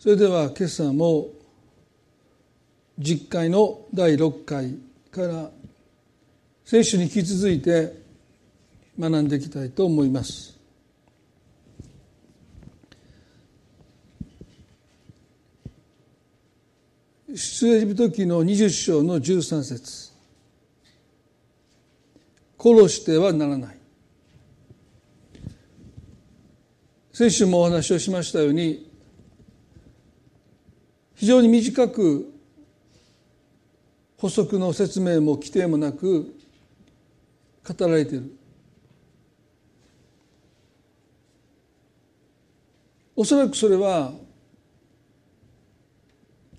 それでは今朝も実会の第6回から先週に引き続いて学んでいきたいと思います。出エジプト記の20章の13節殺してはならない先週もお話をしましたように非常に短く補足の説明も規定もなく語られているおそらくそれは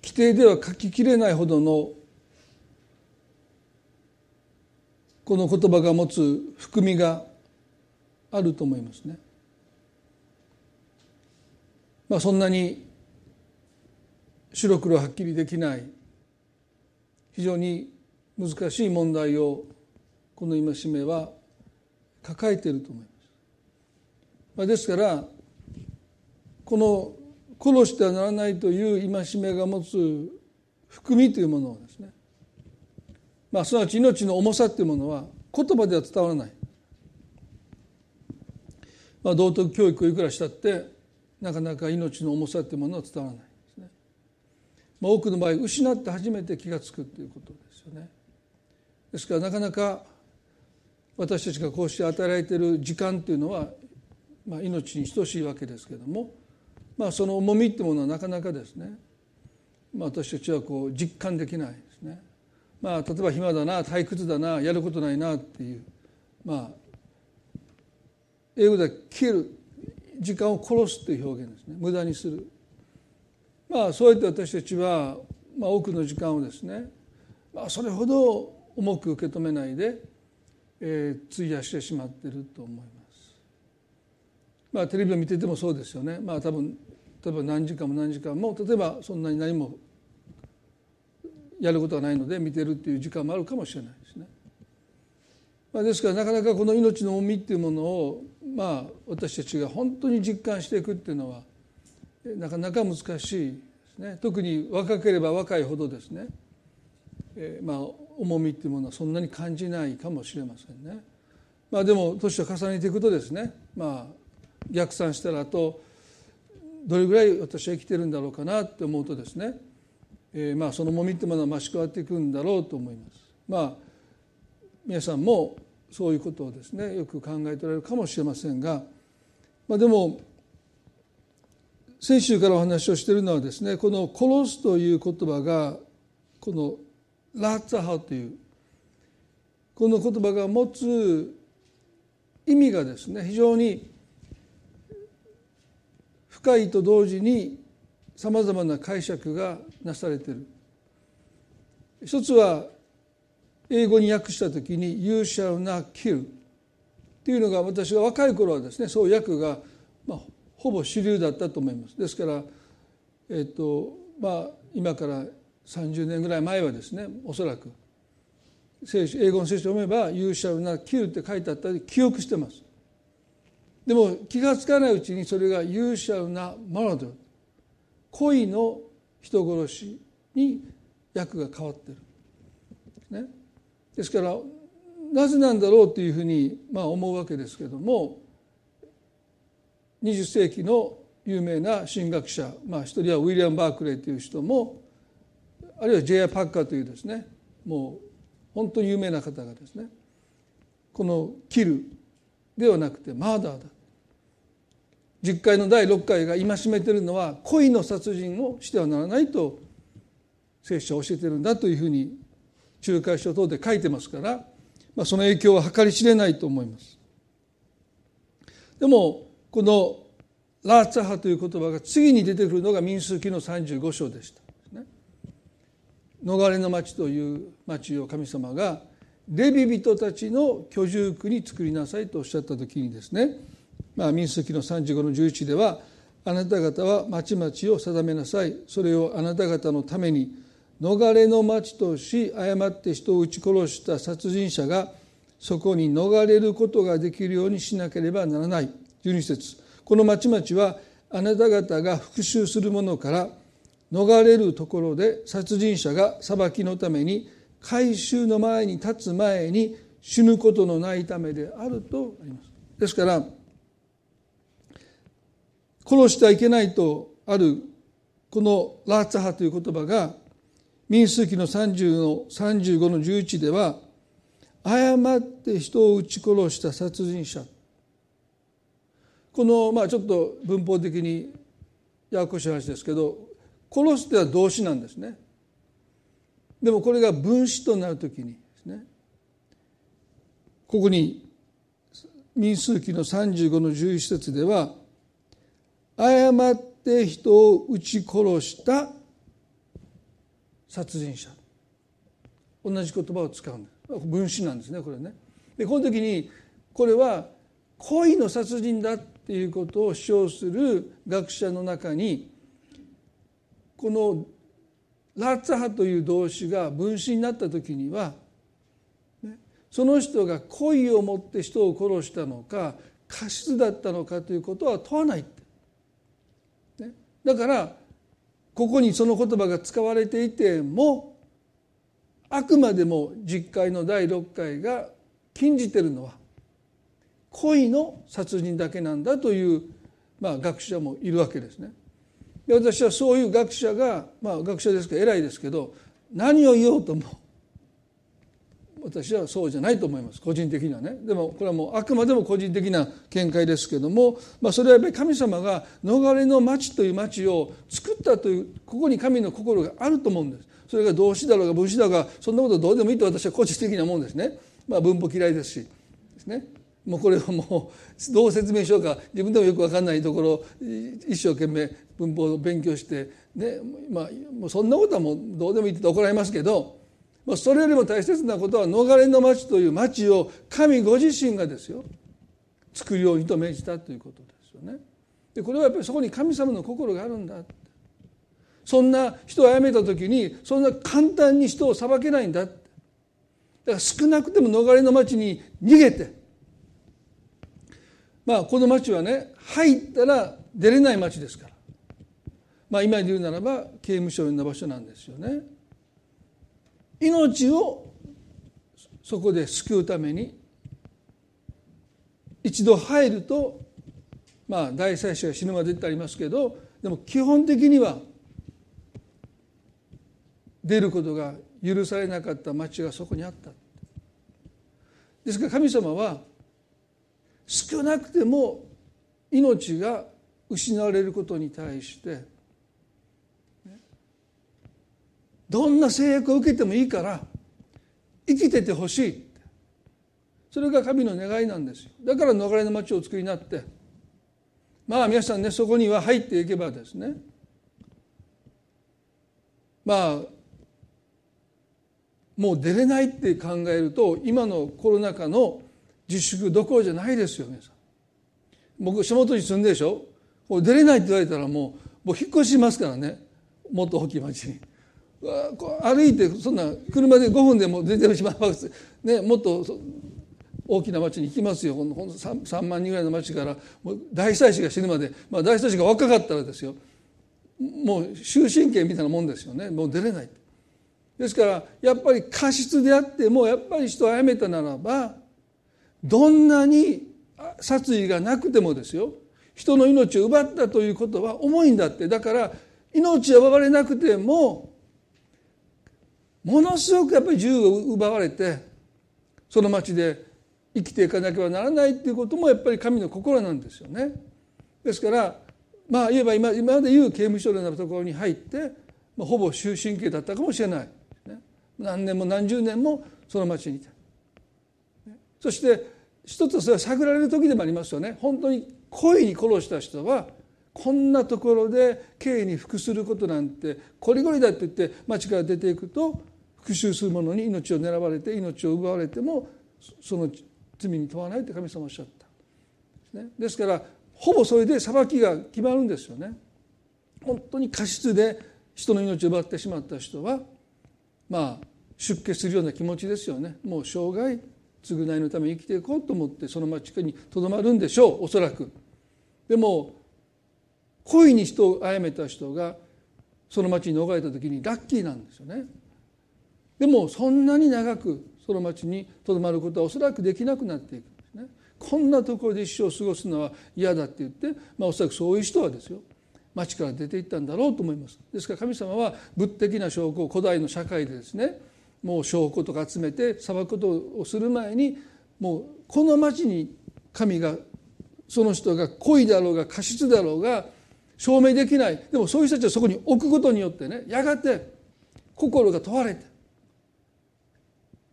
規定では書ききれないほどのこの言葉が持つ含みがあると思いますね。まあそんなに白黒はっきりできない。非常に難しい問題をこの戒めは抱えていると思います。まあ、ですからこの殺してはならないという戒めが持つ含みというものをですね、まあ、すなわち命の重さというものは言葉では伝わらない、まあ、道徳教育をいくらしたってなかなか命の重さというものは伝わらない、多くの場合失って初めて気が付くということですよね。ですからなかなか私たちがこうして与えられている時間というのは、まあ、命に等しいわけですけれども、まあ、その重みっていうものはなかなかですね、まあ、私たちはこう実感できないですね。まあ、例えば暇だな退屈だなやることないなっていうまあ英語では「キル」時間を殺すという表現ですね無駄にするまあそうやって私たちは、まあ、多くの時間をですね、まあ、それほど重く受け止めないで、えー、費やしてしまっていると思います。まあテレビを見ててもそうですよね。まあ多分例えば何時間も何時間も例えばそんなに何もやることがないので見てるっていう時間もあるかもしれないですね。まあ、ですからなかなかこの命の重みっていうものをまあ私たちが本当に実感していくっていうのはなかなか難しいですね特に若ければ若いほどですね、えー、まあ重みっていうものはそんなに感じないかもしれませんね。まあ、でも年を重ねていくとですね、まあ、逆算したらあとどれぐらい私は生きてるんだろうかなって思うとですね、えー、まあその重みってものは増し加わっていくんだろうと思います。まあ皆さんもそういうことをですねよく考えておられるかもしれませんが、まあ、でも先週からお話をしているのはですねこの「殺す」という言葉がこの「ラッツァハ」というこの言葉が持つ意味がですね非常に深いと同時にさまざまな解釈がなされている。一つは英語に訳した時に「You shall not kill」っていうのが私が若い頃はですねそう訳が、まあ、ほぼ主流だったと思います。ですからえっ、とまあ今から30年ぐらい前はですねおそらく聖書英語の聖書を読めば「You shall not kill」って書いてあったり記憶してます。でも気が付かないうちにそれが「You shall not murder」恋の人殺しに訳が変わってる、ね、ですからなぜなんだろうというふうにまあ思うわけですけども20世紀の有名な神学者、まあ、一人はウィリアム・バークレーという人もあるいはジェイア・パッカーというですねもう本当に有名な方がですねこの「キル」ではなくて「マーダー」だ実会の第6回が戒めてるのは恋の殺人をしてはならないと聖書は教えてるんだというふうに仲介書等で書いてますから、まあ、その影響は計り知れないと思います。でもこのラーツァハという言葉が次に出てくるのが民数記の35章でした。逃れの町という町を神様がレビ人たちの居住区に作りなさいとおっしゃった時にですね、まあ、民数記の35の11ではあなた方は町々を定めなさい。それをあなた方のために逃れの町とし誤って人を撃ち殺した殺人者がそこに逃れることができるようにしなければならない。12節この町々はあなた方が復讐する者から逃れるところで殺人者が裁きのために回収の前に立つ前に死ぬことのないためであるとあります。ですから殺してはいけないとあるこのラーツハという言葉が民数記の30の35の11では誤って人を撃ち殺した殺人者このまあちょっと文法的にややこしい話ですけど殺すっては動詞なんですね。でもこれが分詞となるときにですねここに民数記の35の11節では誤って人を撃ち殺した殺人者。同じ言葉を使うんです。分詞なんですねこれね。でこの時にこれは恋の殺人だっっていうことを主張する学者の中にこのラッツハという動詞が分詞になった時には、その人が恋を持って人を殺したのか過失だったのかということは問わない、ね、だからここにその言葉が使われていてもあくまでも実会の第6回が禁じてるのは恋の殺人だけなんだという、まあ、学者もいるわけですね。で私はそういう学者が、まあ、学者ですから偉いですけど何を言おうとも私はそうじゃないと思います個人的にはねでもこれはもうあくまでも個人的な見解ですけども、まあ、それはやっぱり神様が逃れの町という町を作ったというここに神の心があると思うんですそれが動詞だろうが分詞だろうがそんなことどうでもいいと私は個人的なもんですね。まあ、文法嫌いですしですね。もうこれはもうどう説明しようか。自分でもよく分かんないところ一生懸命文法を勉強してねまあもうそんなことはもうどうでもいいって怒られますけどそれよりも大切なことは逃れの町という町を神ご自身がですよ作るようにと命じたということですよね。でこれはやっぱりそこに神様の心があるんだ。そんな人を殺めた時にそんな簡単に人を裁けないんだ。だから少なくても逃れの町に逃げてまあこの町はね入ったら出れない町ですからまあ今で言うならば刑務所の場所なんですよね。命をそこで救うために一度入るとまあ大祭司が死ぬまでってありますけどでも基本的には出ることが許されなかった町がそこにあったですから神様は少なくても命が失われることに対してどんな制約を受けてもいいから生きててほしい。それが神の願いなんですよ。だから逃れの町を作りになってまあ皆さんねそこには入っていけばですねまあもう出れないって考えると今のコロナ禍の自粛どころじゃないですよ皆さん。僕下本に住んででしょ？出れないって言われたらもうもう引っ越しますからね。もっと大きい町に歩いてそんな車で5分でも全然しまいますねもっと大きな町に行きますよ。3, 3万人ぐらいの町からもう大祭司が死ぬまで、まあ、大祭司が若かったらですよ。もう終身刑みたいなもんですよね。もう出れない。ですからやっぱり過失であってもやっぱり人を殺めたならばどんなに殺意がなくてもですよ人の命を奪ったということは重いんだってだから命を奪われなくてもものすごくやっぱり自由を奪われてその町で生きていかなければならないっていうこともやっぱり神の心なんですよね。ですからまあ言えば今今まで言う刑務所のようなところに入って、まあ、ほぼ終身刑だったかもしれない。何年も何十年もその町にいたそして一つそれは探られる時でもありますよね本当に故意に殺した人はこんなところで刑に服することなんてこりごりだって言って町から出ていくと復讐する者に命を狙われて命を奪われてもその罪に問わないって神様おっしゃった。ですからほぼそれで裁きが決まるんですよね。本当に過失で人の命を奪ってしまった人はまあ出家するような気持ちですよねもう生涯償いのために生きていこうと思ってその町にとどまるんでしょうおそらくでも故意に人を殺めた人がその町に逃れた時にラッキーなんですよね。でもそんなに長くその町にとどまることはおそらくできなくなっていくんですね。こんなところで一生を過ごすのは嫌だって言って、まあ、おそらくそういう人はですよ町から出ていったんだろうと思います。ですから神様は物的な証拠を古代の社会でですねもう証拠とか集めて裁くことをする前にもうこの町に神がその人が故意だろうが過失だろうが証明できないでもそういう人たちをそこに置くことによってねやがて心が問われて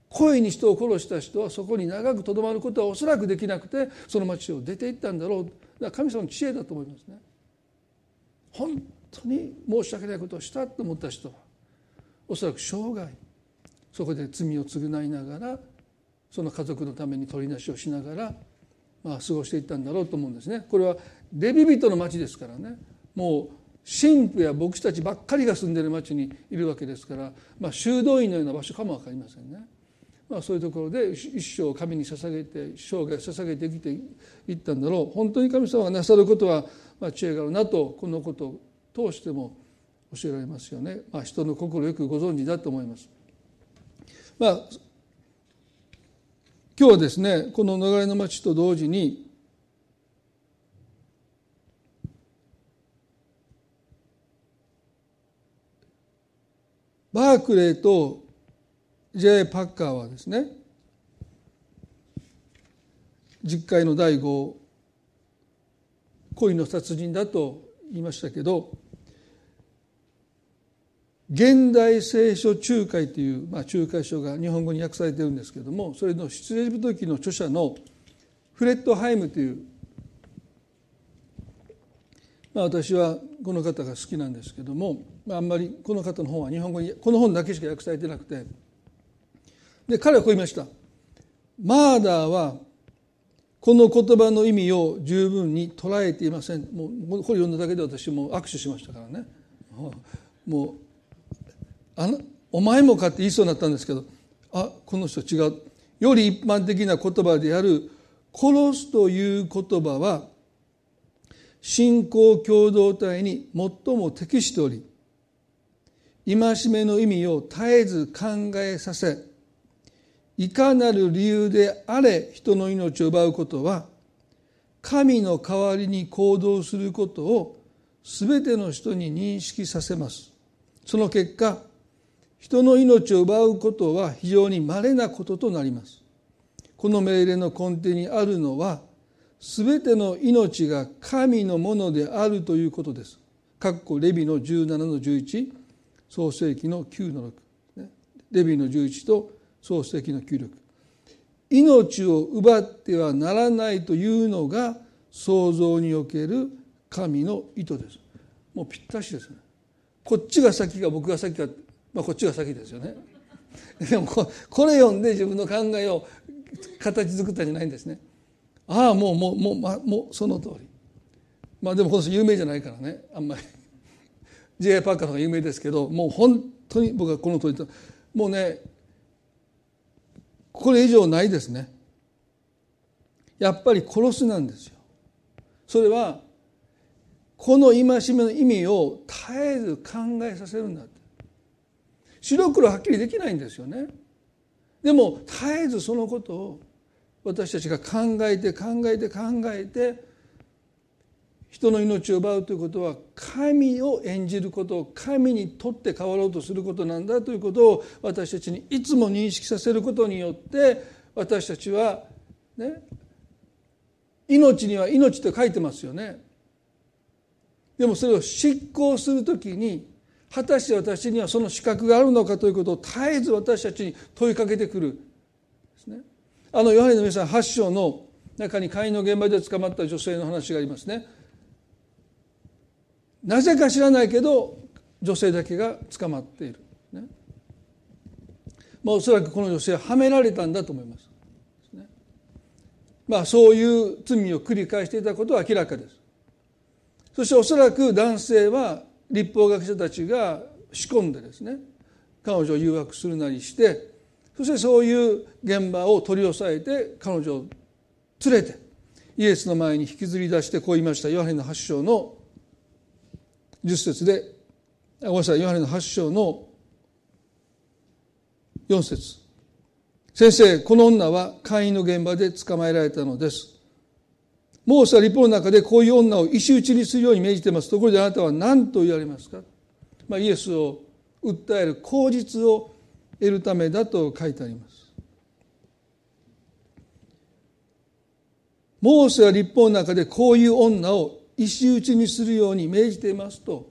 故意に人を殺した人はそこに長くとどまることはおそらくできなくてその町を出て行ったんだろうだから神様の知恵だと思いますね。本当に申し訳ないことをしたと思った人はおそらく生涯そこで罪を償いながらその家族のために取りなしをしながら、まあ、過ごしていったんだろうと思うんですね。これはレビ人の町ですからねもう神父や牧師たちばっかりが住んでる町にいるわけですから、まあ、修道院のような場所かも分かりませんね。まあ、そういうところで一生神に捧げて生涯捧げてきていったんだろう本当に神様がなさることは、まあ、知恵があるなとこのことを通しても教えられますよね、まあ、人の心よくご存知だと思います。まあ今日はですねこの流れの町と同時にバークレーと J. パッカーはですね実会の第5恋の殺人だと言いましたけど現代聖書仲介という、まあ、仲介書が日本語に訳されてるんですけれどもそれの出エジプト記の著者のフレッドハイムという、まあ、私はこの方が好きなんですけども、まあ、あんまりこの方の本は日本語にこの本だけしか訳されてなくてで彼はこう言いました「マーダーはこの言葉の意味を十分に捉えていません」もうこれ読んだだけで私も握手しましたからね。もうあのお前もかって言いそうになったんですけどあこの人違う。より一般的な言葉である殺すという言葉は信仰共同体に最も適しており戒めの意味を絶えず考えさせいかなる理由であれ人の命を奪うことは神の代わりに行動することを全ての人に認識させます。その結果人の命を奪うことは非常に稀なこととなります。この命令の根底にあるのは全ての命が神のものであるということです。かっこレビの17の11創世紀の9の6レビの11と創世紀の9力命を奪ってはならないというのが創造における神の意図です。もうぴったしですね。こっちが先か僕が先かまあ、こっちが先ですよね。でもこれ読んで自分の考えを形作ったんじゃないんですね。ああもうもうもう,、ま、もうその通り。まあでもこの人有名じゃないからね。あんまり。J. パーカーの方が有名ですけどもう本当に僕はこの通りと。もうねこれ以上ないですね。やっぱり殺すなんですよ。それはこの戒めの意味を絶えず考えさせるんだって。白黒はっきりできないんですよね。でも絶えずそのことを私たちが考えて考えて考えて人の命を奪うということは神を演じること神にとって変わろうとすることなんだということを私たちにいつも認識させることによって私たちはね命には命と書いてますよね。でもそれを執行するときに果たして私にはその資格があるのかということを絶えず私たちに問いかけてくるですね。あのヨハネの皆さん8章の中に会員の現場で捕まった女性の話がありますね。なぜか知らないけど女性だけが捕まっている、ね。まあ、おそらくこの女性ははめられたんだと思います、ね、まあそういう罪を繰り返していたことは明らかです。そしておそらく男性は立法学者たちが仕込んでですね彼女を誘惑するなりしてそしてそういう現場を取り押さえて彼女を連れてイエスの前に引きずり出してこう言いましたヨハネの8章の10節でごめんなさいヨハネの8章の4節。先生この女は会員の現場で捕まえられたのです。モーセは立法の中でこういう女を石打ちにするように命じてます。ところであなたは何と言われますか、まあ、イエスを訴える口実を得るためだと書いてあります。モーセは立法の中でこういう女を石打ちにするように命じていますと。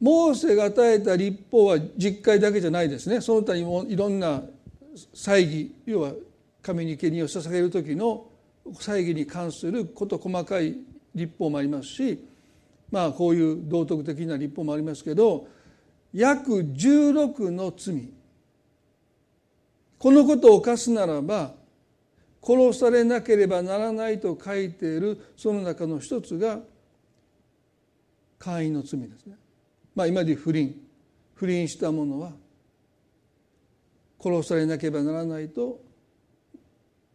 モーセが与えた立法は実会だけじゃないですね。その他にもいろんな祭儀要は神に生贄を捧げる時の祭儀に関すること細かい立法もありますしまあこういう道徳的な立法もありますけど約16の罪。このことを犯すならば殺されなければならないと書いているその中の一つが会員の罪ですね。まあ今で不倫。不倫した者は殺されなければならないと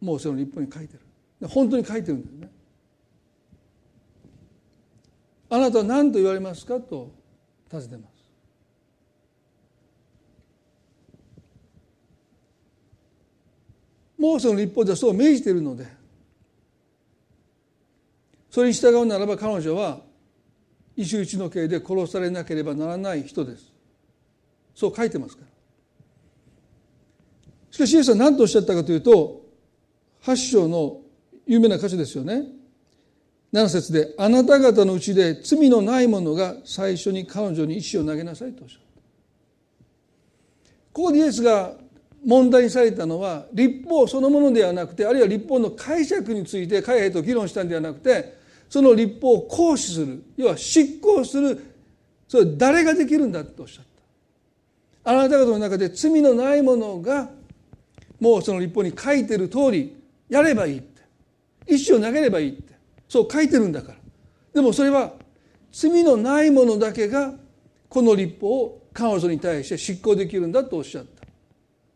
もうその立法に書いてる。本当に書いてるんですね。あなたは何と言われますかと尋ねます。モーセの立法ではそう命じているのでそれに従うならば彼女は石打ちの刑で殺されなければならない人ですそう書いてますからしかしイエスは何とおっしゃったかというと8章の有名な箇所ですよね。7節で「あなた方のうちで罪のない者が最初に彼女に石を投げなさい」とおっしゃった。ここでイエスが問題にされたのは立法そのものではなくてあるいは立法の解釈について海兵と議論したんではなくてその立法を行使する。要は執行する。それ誰ができるんだとおっしゃった。あなた方の中で罪のないものがもうその立法に書いてる通りやればいい。石を投げればいいって。そう書いてるんだから。でもそれは罪のないものだけがこの立法を彼女に対して執行できるんだとおっしゃった。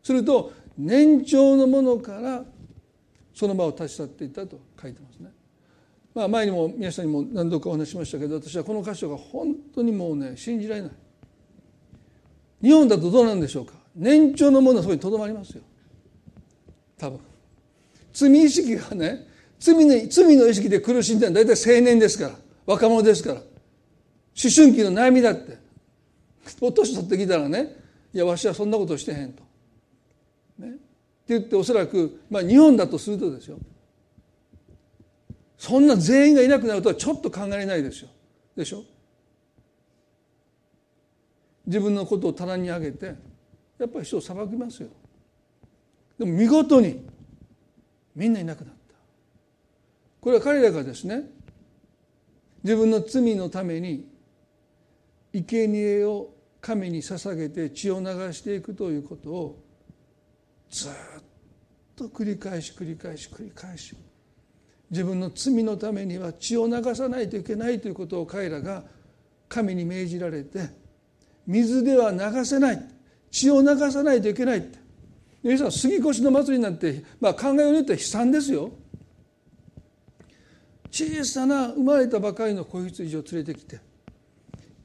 すると年長のものからその場を立ち去っていったと書いてますね。まあ、前にも皆さんにも何度かお話ししましたけど私はこの箇所が本当にもうね信じられない。日本だとどうなんでしょうか。年長のものはそこにとどまりますよ。多分。罪意識がね罪の罪の意識で苦しんでるのは大体青年ですから若者ですから。思春期の悩みだって。お年取ってきたらねいやわしはそんなことしてへんと。ね、って言っておそらく、まあ、日本だとするとですよ。そんな全員がいなくなるとはちょっと考えられないですよ。でしょ。自分のことを棚に上げてやっぱり人を裁きますよ。でも見事にみんないなくなったこれは彼らがですね自分の罪のために生贄を神に捧げて血を流していくということをずっと繰り返し繰り返し繰り返し自分の罪のためには血を流さないといけないということを彼らが神に命じられて水では流せない血を流さないといけないって。皆さん杉越の祭りなんて、まあ、考えによっては悲惨ですよ。小さな生まれたばかりの子羊を連れてきて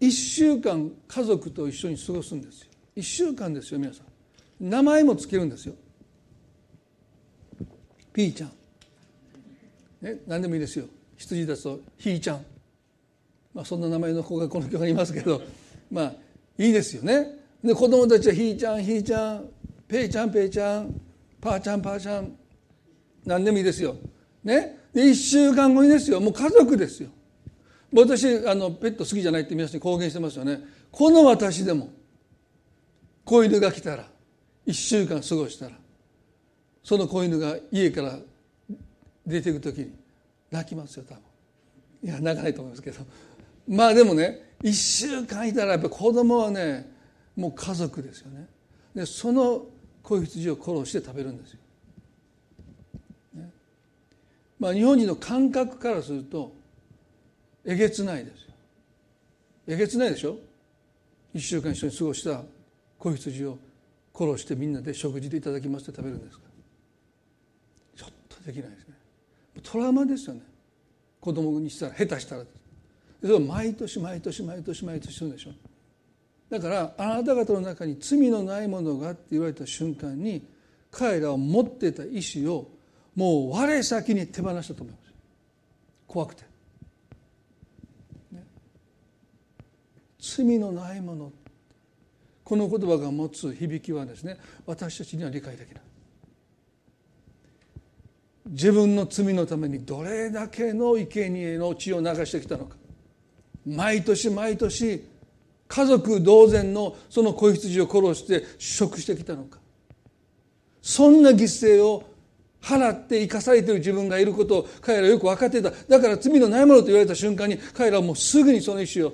1週間家族と一緒に過ごすんですよ。1週間ですよ皆さん。名前もつけるんですよ。ピーちゃん、ね、何でもいいですよ。羊だとひーちゃん、まあ、そんな名前の子がこの教会にいますけど まあいいですよね。で子供たちはひーちゃんひーちゃんペイちゃんペイちゃんパーちゃんパーちゃん。何でもいいですよ。ね。で1週間後にですよ。もう家族ですよ。私あのペット好きじゃないって皆さんに公言してますよね。この私でも子犬が来たら1週間過ごしたらその子犬が家から出ていく時に泣きますよ多分。いや泣かないと思いますけど。まあでもね1週間いたらやっぱ子供はねもう家族ですよね。でその子羊を殺して食べるんですよ、ね、まあ日本人の感覚からするとえげつないですよ。えげつないでしょ？1週間一緒に過ごした子羊を殺してみんなで食事でいただきますって食べるんですか？ちょっとできないですね。トラウマですよね。子供にしたら下手したら。それを毎年毎年毎年毎年するんでしょ。だからあなた方の中に罪のないものがって言われた瞬間に彼らは持ってた意志をもう我先に手放したと思います。怖くて、ね、罪のないもの。この言葉が持つ響きはですね私たちには理解できない。自分の罪のためにどれだけの生贄の血を流してきたのか。毎年毎年家族同然のその子羊を殺して食してきたのか。そんな犠牲を払って生かされている自分がいることを彼らはよく分かっていた。だから罪のないものと言われた瞬間に彼らはもうすぐにその意思を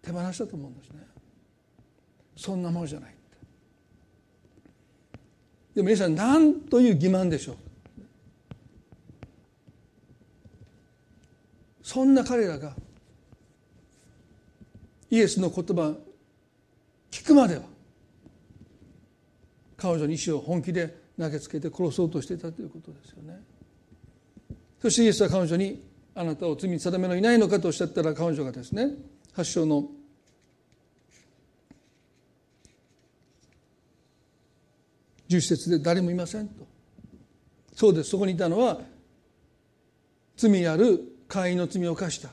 手放したと思うんですね。そんなものじゃないでも皆さん何という欺瞞でしょう。そんな彼らがイエスの言葉聞くまでは彼女に意志を本気で投げつけて殺そうとしていたということですよね。そしてイエスは彼女にあなたを罪に定めのいないのかとおっしゃったら彼女がですね発祥の十節で誰もいませんと。そうです。そこにいたのは罪ある会員の罪を犯した。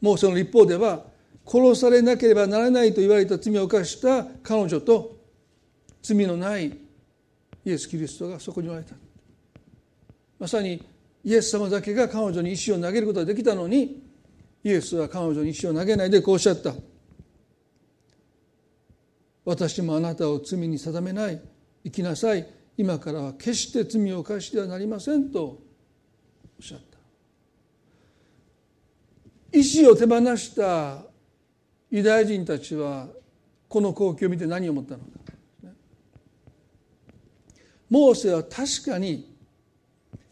もうその一方では殺されなければならないと言われた罪を犯した彼女と罪のないイエス・キリストがそこにおられた。まさにイエス様だけが彼女に石を投げることができたのにイエスは彼女に石を投げないでこうおっしゃった。私もあなたを罪に定めない。生きなさい。今からは決して罪を犯してはなりませんと。おっしゃった。意志を手放したユダヤ人たちはこの光景を見て何を思ったのか。モーセは確かに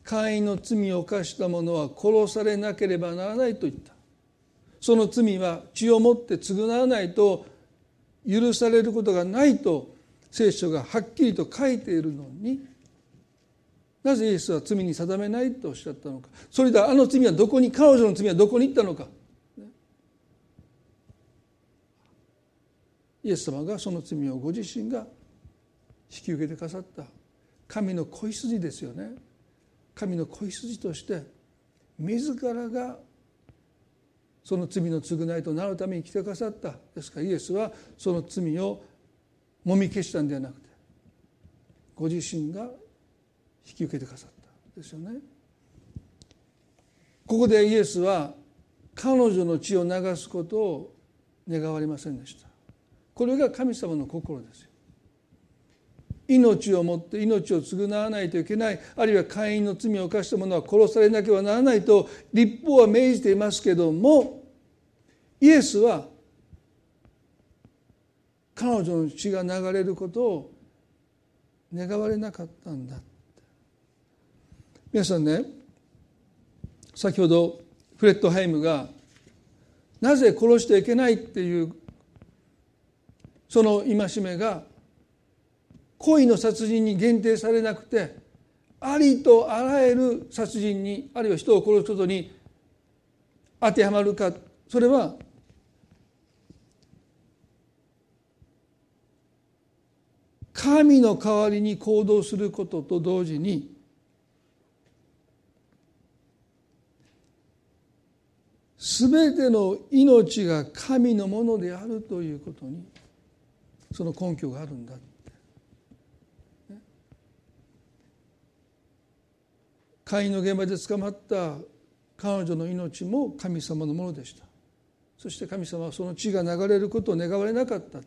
会員の罪を犯した者は殺されなければならないと言った。その罪は血をもって償わないと許されることがないと聖書がはっきりと書いているのに。なぜイエスは罪に定めないとおっしゃったのか。それであの罪はどこに彼女の罪はどこに行ったのか。イエス様がその罪をご自身が引き受けてくださった。神の子羊ですよね神の子羊として自らがその罪の償いとなるために来てくださったですからイエスはその罪をもみ消したんではなくてご自身が引き受けてくださったですよね。ここでイエスは彼女の血を流すことを願われませんでした。これが神様の心ですよ。命をもって命を償わないといけないあるいは会員の罪を犯した者は殺されなければならないと立法は命じていますけどもイエスは彼女の血が流れることを願われなかったんだ皆さんね先ほどフレッドハイムがなぜ殺してはいけないっていうその戒めが恋の殺人に限定されなくてありとあらゆる殺人にあるいは人を殺すことに当てはまるか。それは神の代わりに行動することと同時に全ての命が神のものであるということにその根拠があるんだ。会員の現場で捕まった彼女の命も神様のものでした。そして神様はその血が流れることを願われなかった。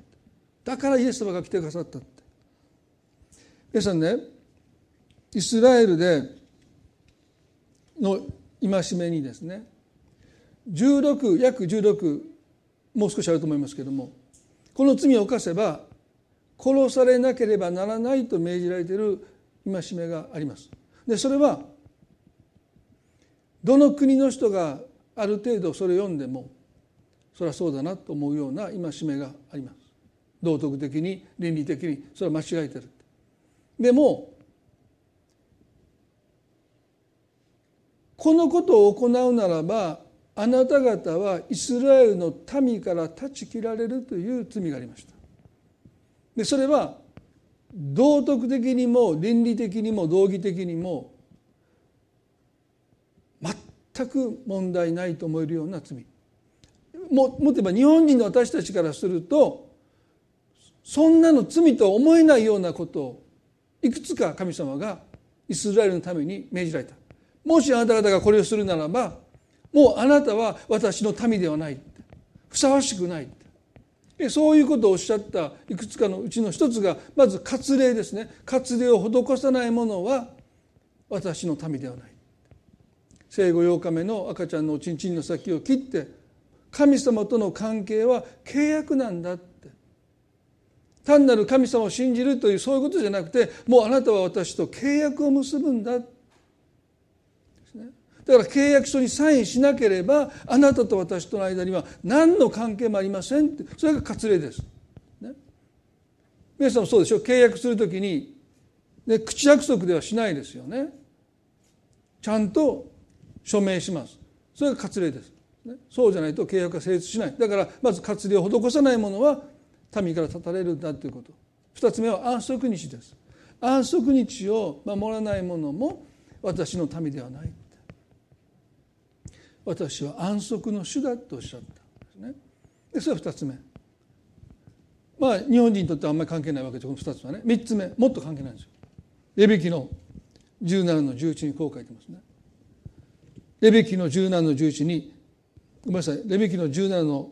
だからイエス様が来てくださったって。皆さんねイスラエルでの戒めにですね16約16もう少しあると思いますけどもこの罪を犯せば殺されなければならないと命じられている戒めがあります。でそれはどの国の人がある程度それ読んでもそれはそうだなと思うような戒めがあります。道徳的に倫理的にそれは間違えてる。でもこのことを行うならばあなた方はイスラエルの民から断ち切られるという罪がありました。でそれは道徳的にも倫理的にも道義的にも全く問題ないと思えるような罪。ももっと言えば日本人の私たちからするとそんなの罪とは思えないようなことをいくつか神様がイスラエルのために命じられた。もしあなた方がこれをするならばもうあなたは私の民ではない。ふさわしくない。そういうことをおっしゃったいくつかのうちの一つがまず割礼ですね。割礼を施さない者は私の民ではない。生後8日目の赤ちゃんのおちんちんの先を切って神様との関係は契約なんだって。単なる神様を信じるというそういうことじゃなくてもうあなたは私と契約を結ぶんだだから契約書にサインしなければあなたと私との間には何の関係もありませんって。それが割礼です。ね、皆さんもそうでしょ契約するときに、ね、口約束ではしないですよね。ちゃんと署名します。それが割礼です。そうじゃないと契約が成立しない。だからまず割礼を施さないものは民から断たれるんだということ。二つ目は安息日です。安息日を守らない者も私の民ではない。私は安息の主だとおっしゃったんですね。でそれは2つ目。まあ日本人にとってはあんまり関係ないわけでこの2つはね3つ目もっと関係ないんですよ。レビキの17の11にこう書いてますね。レビキの17の11にごめんなさいレビキの17の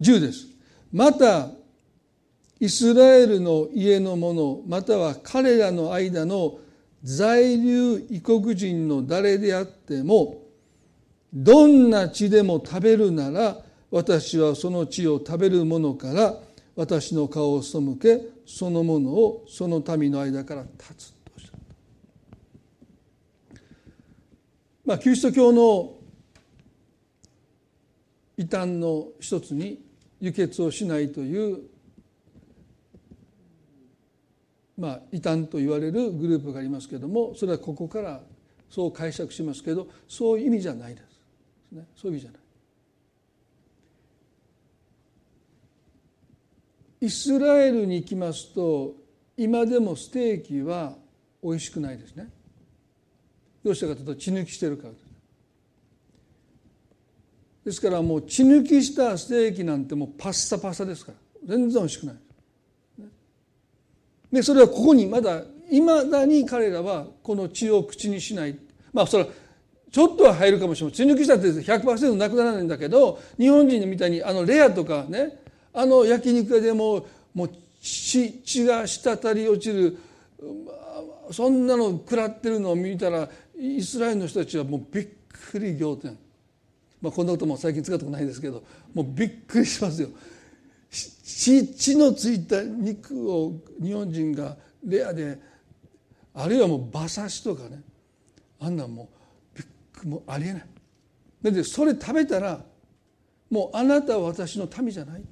10です。またイスラエルの家の者または彼らの間の在留異国人の誰であってもどんな血でも食べるなら私はその血を食べる者から私の顔を背けそのものをその民の間から立つとおっしゃった。まあキリスト教の異端の一つに輸血をしないというまあ異端と言われるグループがありますけれどもそれはここからそう解釈しますけどそういう意味じゃないです。そういう意味じゃないイスラエルに行きますと今でもステーキは美味しくないですねどうしたかというと血抜きしてるから。ですからもう血抜きしたステーキなんてもうパッサパサですから。全然美味しくない。でそれはここにまだいまだに彼らはこの血を口にしない。まあそれはちょっとは入るかもしれない血抜きしたって100%なくならないんだけど日本人みたいにあのレアとかねあの焼肉屋でももう血血が滴り落ちるそんなの食らってるのを見たらイスラエルの人たちはもうびっくり仰天、まあ、こんなことも最近使ったことないですけどもうびっくりしますよ。血のついた肉を日本人がレアであるいはもう馬刺しとかね。あんなんもうもうありえない。だってそれ食べたらもうあなたは私の民じゃない。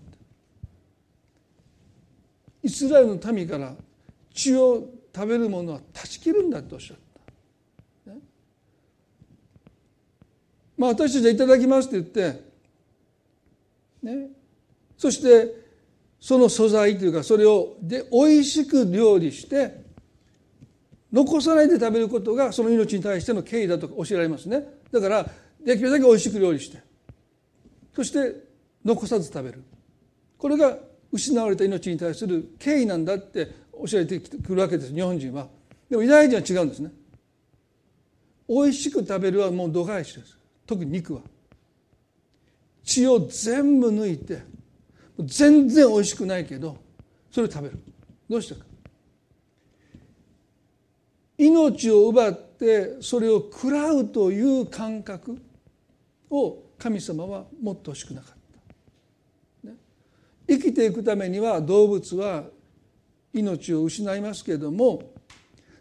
イスラエルの民から血を食べるものは断ち切るんだとおっしゃった、ね、まあ私たちはいただきますって言ってね。そしてその素材というかそれをで美味しく料理して残さないで食べることがその命に対しての敬意だと教えられますね。だからできるだけ美味しく料理してそして残さず食べる。これが失われた命に対する敬意なんだって教えてくるわけです日本人は。でもユダヤ人は違うんですね。美味しく食べるはもう度外視です。特に肉は。血を全部抜いて全然美味しくないけどそれを食べる。どうしてか。命を奪ってそれを食らうという感覚を神様は持ってほしくなかった、ね、生きていくためには動物は命を失いますけれども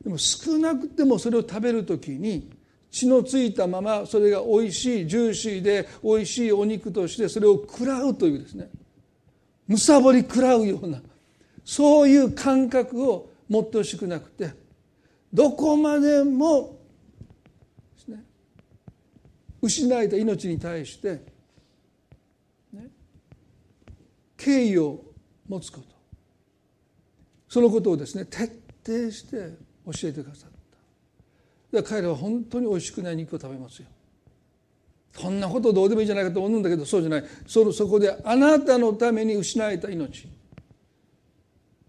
でも少なくてもそれを食べる時に血のついたままそれがおいしいジューシーでおいしいお肉としてそれを食らうというですね。むさぼり食らうようなそういう感覚を持ってほしくなくてどこまでも失えた命に対して、敬意を持つこと。そのことをですね徹底して教えてくださったで彼らは本当に美味しくない肉を食べますよ。そんなことどうでもいいじゃないかと思うんだけどそうじゃない。そそこであなたのために失えた命。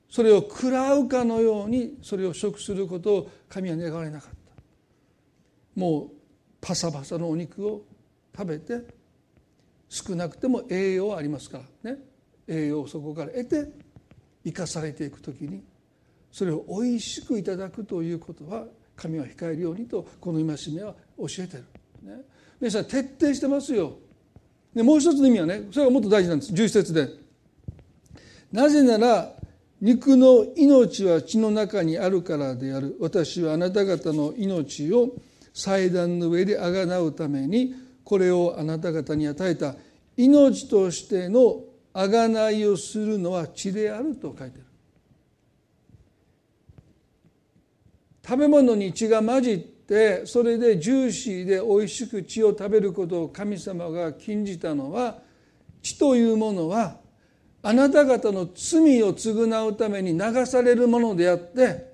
それを食らうかのようにそれを食することを神は願われなかった。もうパサパサのお肉を食べて少なくても栄養はありますからね。栄養をそこから得て生かされていく時にそれをおいしくいただくということは神は控えるようにとこの戒めは教えてる、ね、皆さん徹底してますよ。でもう一つの意味はねそれがもっと大事なんです。11節で。なぜなら肉の命は血の中にあるからである。私はあなた方の命を祭壇の上であがなうためにこれをあなた方に与えた。命としてのあがないをするのは血であると書いてある。食べ物に血が混じってそれでジューシーでおいしく血を食べることを神様が禁じたのは血というものはあなた方の罪を償うために流されるものであって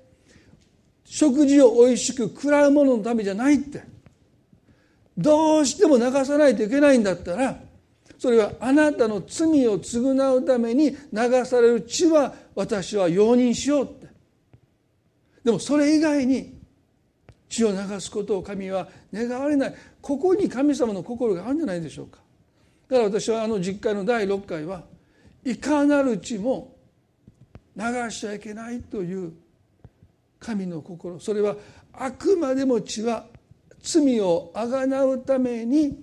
食事をおいしく食らうもののためじゃないって。どうしても流さないといけないんだったらそれはあなたの罪を償うために流される血は私は容認しよう。でもそれ以外に血を流すことを神は願われない。ここに神様の心があるんじゃないでしょうか。だから私はあの実会の第6回はいかなる血も流しちゃいけないという神の心。それはあくまでも血は罪をあがなうために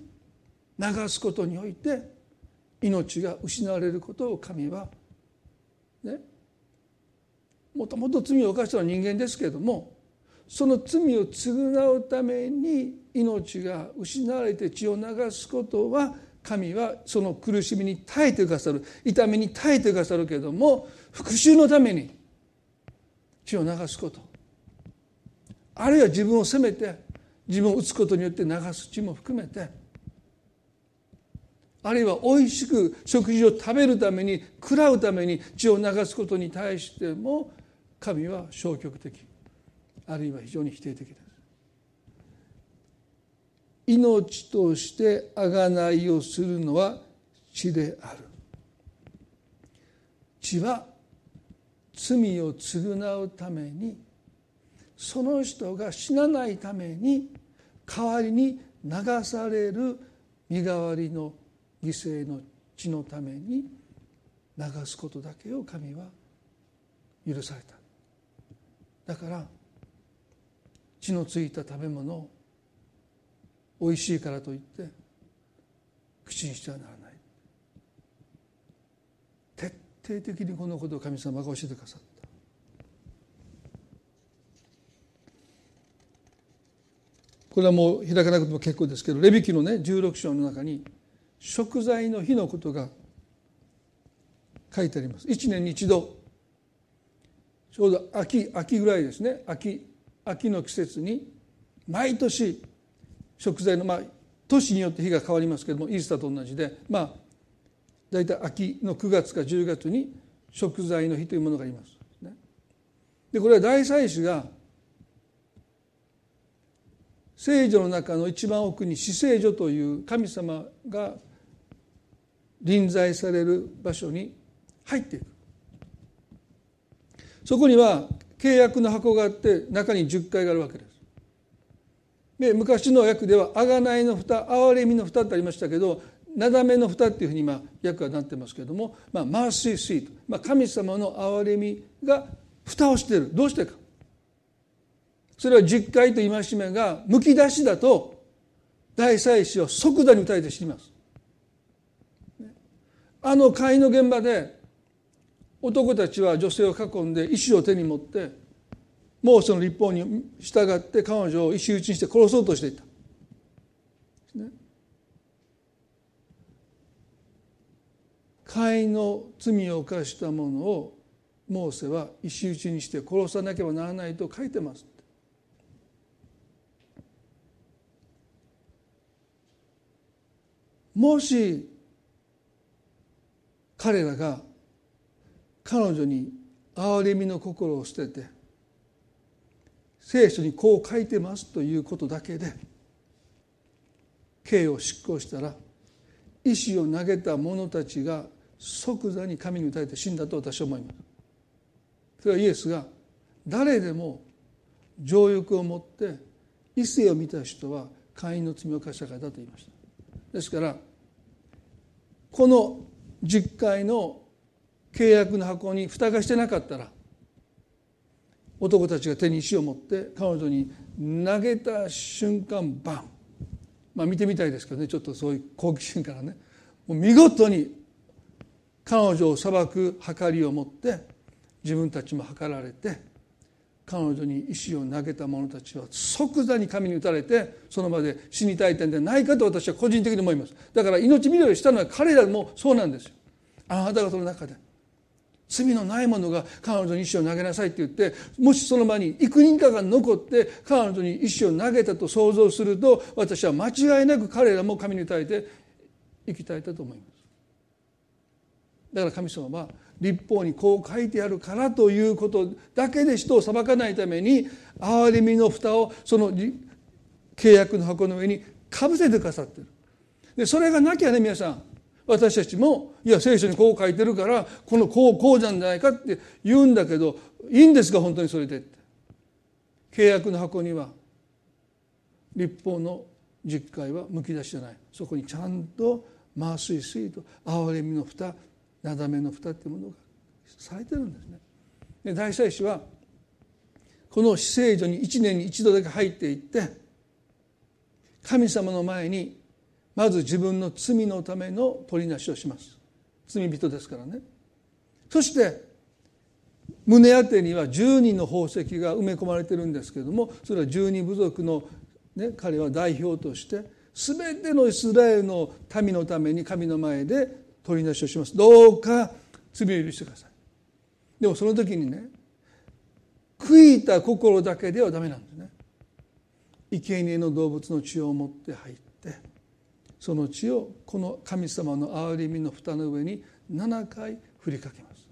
流すことにおいて命が失われることを神はもともと罪を犯したのは人間ですけれどもその罪を償うために命が失われて血を流すことは神はその苦しみに耐えてくださる痛みに耐えてくださるけれども復讐のために血を流すこと。あるいは自分を責めて自分を打つことによって流す血も含めてあるいはおいしく食事を食べるために食らうために血を流すことに対しても神は消極的あるいは非常に否定的です。命として贖いをするのは血である。血は罪を償うためにその人が死なないために代わりに流される身代わりの犠牲の血のために流すことだけを神は許されただから血のついた食べ物をおいしいからといって口にしてはならない。徹底的にこのことを神様が教えてくださった。これはもう開かなくても結構ですけどレビキのね16章の中に食材の日のことが書いてあります。一年に一度ちょうど秋秋ぐらいですね。秋秋の季節に毎年食材のまあ年によって日が変わりますけどもイースターと同じでまあ大体秋の9月か10月に食材の日というものがあります。でこれは大祭司が聖女の中の一番奥に死聖女という神様が臨在される場所に入っていく。そこには契約の箱があって中に10階があるわけです。で昔の訳では「贖いの蓋」「憐れみの蓋」ってありましたけど「なだめの蓋」っていうふうに今訳はなってますけれども「まあ、マーシーシート」まあ、神様の憐れみが蓋をしている。どうしてか。それは実戒と戒めがむき出しだと大祭司を即座に打たれて死にます。あの会の現場で男たちは女性を囲んで石を手に持ってもうその立法に従って彼女を石打ちにして殺そうとしていた。会の罪を犯した者をモーセは石打ちにして殺さなければならないと書いてます。もし彼らが彼女に憐れみの心を捨てて聖書にこう書いてますということだけで刑を執行したら石を投げた者たちが即座に神に打たれて死んだと私は思います。それはイエスが誰でも情欲を持って異性を見た人は会員の罪を犯したからだと言いました。ですからこの10回の契約の箱に蓋がしてなかったら男たちが手に石を持って彼女に投げた瞬間バン。まあ見てみたいですけどねちょっとそういう好奇心からね。もう見事に彼女を裁く計りを持って自分たちも計られて彼女に石を投げた者たちは即座に神に打たれてその場で死にたい点ではないかと私は個人的に思います。だから命拾いしたのは彼らもそうなんですよ。あなた方の中で。罪のない者が彼女に石を投げなさいって言ってもしその場に幾人かが残って彼女に石を投げたと想像すると私は間違いなく彼らも神に対して生きたいと思います。だから神様は立法にこう書いてあるからということだけで人を裁かないために憐れみの蓋をその契約の箱の上にかぶせてくださってる。でそれがなきゃね皆さん私たちもいや聖書にこう書いてるからこのこうこうじゃないかって言うんだけどいいんですか本当にそれでって契約の箱には立法の実会はむき出しじゃないそこにちゃんと麻酔水と憐れみの蓋なだめの蓋っていうものがされてるんですね。で大祭司はこの死聖所に1年に一度だけ入っていって神様の前にまず自分の罪のための取りなしをします。罪人ですからね。そして胸当てには10人の宝石が埋め込まれてるんですけどもそれは十二部族の、ね、彼は代表として全てのイスラエルの民のために神の前で取り出しをします。どうか罪を許してください。でもその時にね悔いた心だけではダメなんですね。生贄の動物の血を持って入ってその血をこの神様の憐れみの蓋の上に7回振りかけます。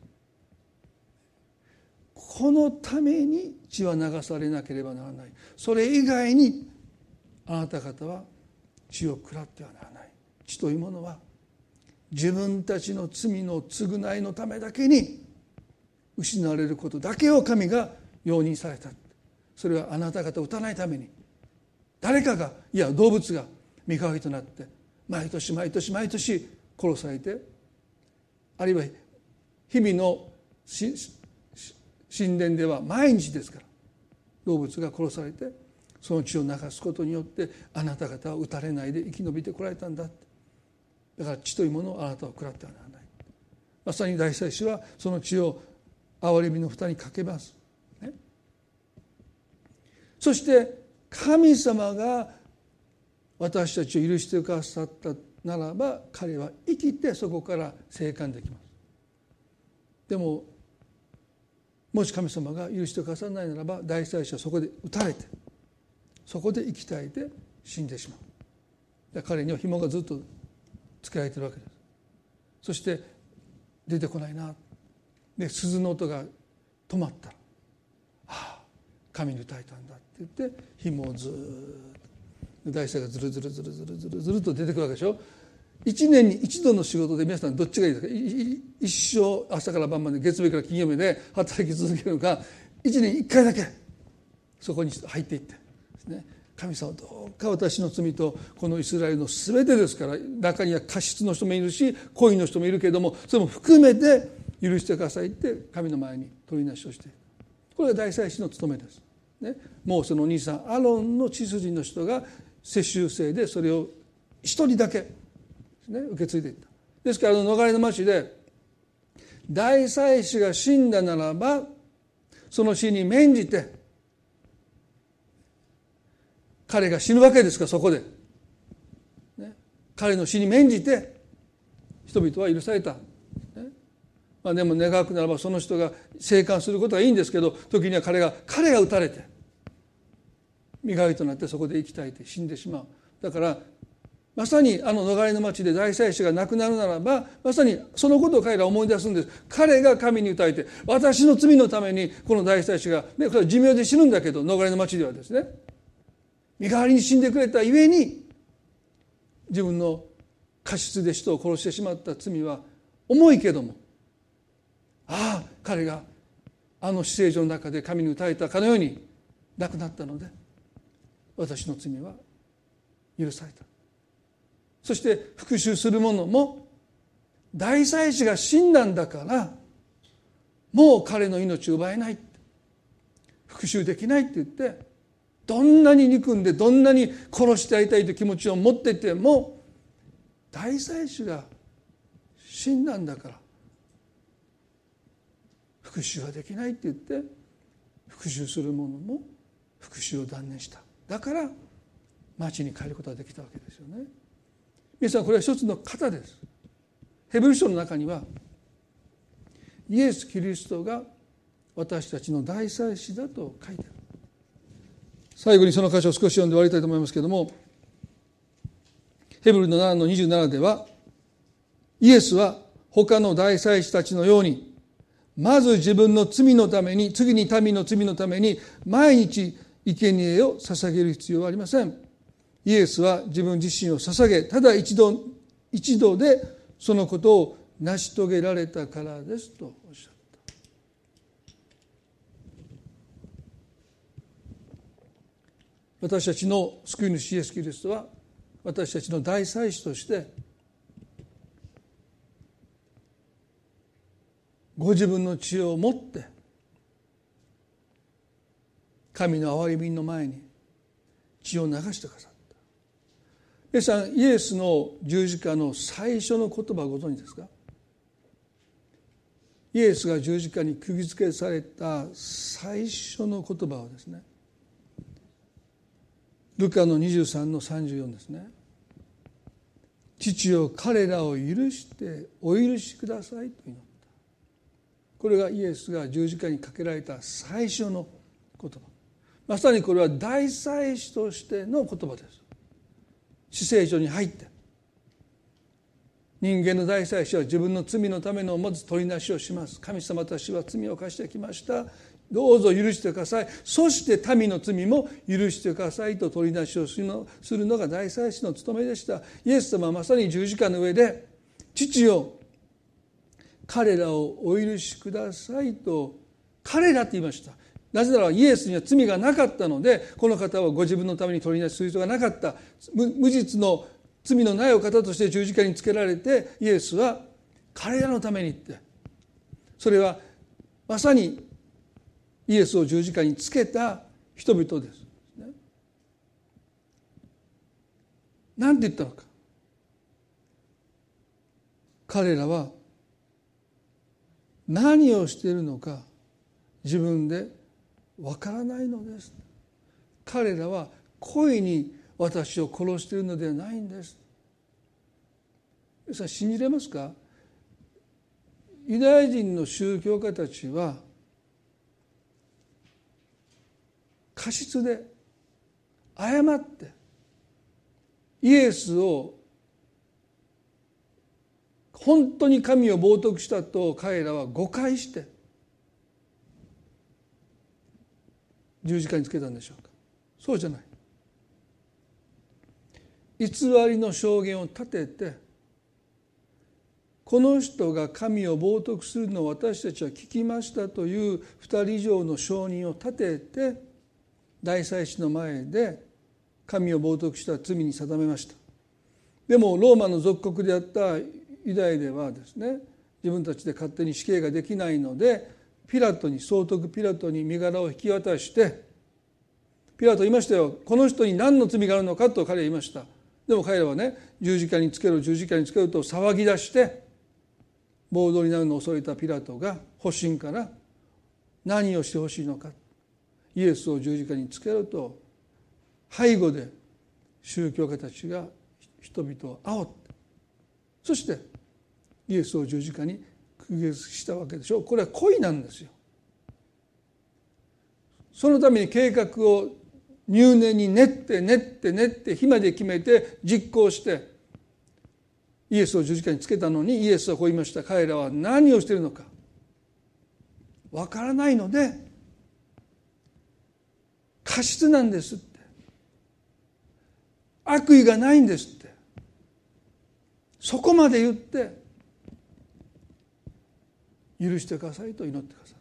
このために血は流されなければならない。それ以外にあなた方は血を食らってはならない。血というものは自分たちの罪の償いのためだけに失われることだけを神が容認された。それはあなた方を打たないために。誰かがいや動物が身代わりとなって毎年毎年毎年殺されてあるいは日々の神殿では毎日ですから動物が殺されてその血を流すことによってあなた方は打たれないで生き延びてこられたんだって。だから血というものをあなたは食らってはならない。まさに大祭司はその血を憐れみの蓋にかけます、ね、そして神様が私たちを許してくださったならば彼は生きてそこから生還できます。でももし神様が許してくださらないならば大祭司はそこで撃たれてそこで生き絶えて死んでしまう。彼には紐がずっとつけられてるわけです。そして出てこないな。で鈴の音が止まった。ら「ああ神に歌えたんだ」って言って紐をずっと大生がずるずるずるずるずるずると出てくるわけでしょ？一年に一度の仕事で皆さんどっちがいいですか？一生朝から晩まで月曜日から金曜日で働き続けるのか？一年一回だけ。そこに入っていってですね。神様どうか私の罪とこのイスラエルの全てですから。中には過失の人もいるし恋の人もいるけれどもそれも含めて許してくださいって神の前に取りなしをして。これが大祭司の務めです。ね、もうそのお兄さんアロンの血筋の人が世襲制でそれを一人だけ、ね、受け継いでいった。ですからあの逃れの町で大祭司が死んだならばその死に免じて彼が死ぬわけですからそこで、ね、彼の死に免じて人々は許された、ね。まあ、でも願くならばその人が生還することはいいんですけど時には彼が彼が撃たれて身代わりとなってそこで生きたいて死んでしまう。だからまさにあの逃れの町で大祭司が亡くなるならばまさにそのことを彼らは思い出すんです。彼が神に訴えて私の罪のためにこの大祭司が、ね、これは寿命で死ぬんだけど逃れの町ではですね身代わりに死んでくれたゆえに自分の過失で人を殺してしまった罪は重いけどもああ彼があの死聖所の中で神に訴えたかのように亡くなったので私の罪は許された。そして復讐する者も大祭司が死んだんだからもう彼の命を奪えない復讐できないって言ってどんなに憎んでどんなに殺してやりたいという気持ちを持ってても大祭司が死んだんだから復讐はできないって言って復讐する者も復讐を断念した。だから町に帰ることができたわけですよね。皆さんこれは一つの型です。ヘブル書の中にはイエス・キリストが私たちの大祭司だと書いてある。最後にその箇所を少し読んで終わりたいと思いますけれどもヘブルの7の27ではイエスは他の大祭司たちのようにまず自分の罪のために次に民の罪のために毎日生贄を捧げる必要はありません。イエスは自分自身を捧げただ一度一度でそのことを成し遂げられたからですとおっしゃった。私たちの救い主イエス・キリストは私たちの大祭司としてご自分の知恵を持って神の憐れみの前に血を流してくださった。皆さんイエスの十字架の最初の言葉ご存知ですか？イエスが十字架に釘付けされた最初の言葉はですねルカの23の34ですね。父よ彼らを許してお許しくださいと祈った。これがイエスが十字架にかけられた最初の言葉。まさにこれは大祭司としての言葉です。死聖所に入って。人間の大祭司は自分の罪のためのまず取りなしをします。神様私は罪を犯してきました。どうぞ許してください。そして民の罪も許してくださいと取りなしをするのが大祭司の務めでした。イエス様はまさに十字架の上で父よ彼らをお許しくださいと彼らって言いました。なぜならイエスには罪がなかったのでこの方はご自分のために取りなしする必要がなかった。無実の罪のないお方として十字架につけられてイエスは彼らのためにって。それはまさにイエスを十字架につけた人々です。何て言ったのか。彼らは何をしているのか自分でわからないのです。彼らは故意に私を殺しているのではないんです。さん信じれますか？ユダヤ人の宗教家たちは過失で誤ってイエスを本当に神を冒涜したと彼らは誤解して十字架につけたんでしょうか？そうじゃない。偽りの証言を立ててこの人が神を冒涜するのを私たちは聞きましたという2人以上の証人を立てて大祭司の前で神を冒涜した罪に定めました。でもローマの属国であったユダヤではですね自分たちで勝手に死刑ができないのでピラトに総督ピラトに身柄を引き渡してピラト言いましたよ。この人に何の罪があるのかと彼は言いました。でも彼らはね十字架につけろ十字架につけろと騒ぎ出して暴動になるのを恐れたピラトが保身から何をしてほしいのか。イエスを十字架につけろと背後で宗教家たちが人々を煽ってそしてイエスを十字架に釘付したわけでしょ。これは恋なんですよ。そのために計画を入念に練って練って練って火まで決めて実行してイエスを十字架につけたのにイエスはこう言いました。彼らは何をしているのかわからないので過失なんですって。悪意がないんですって。そこまで言って許してくださいと祈ってください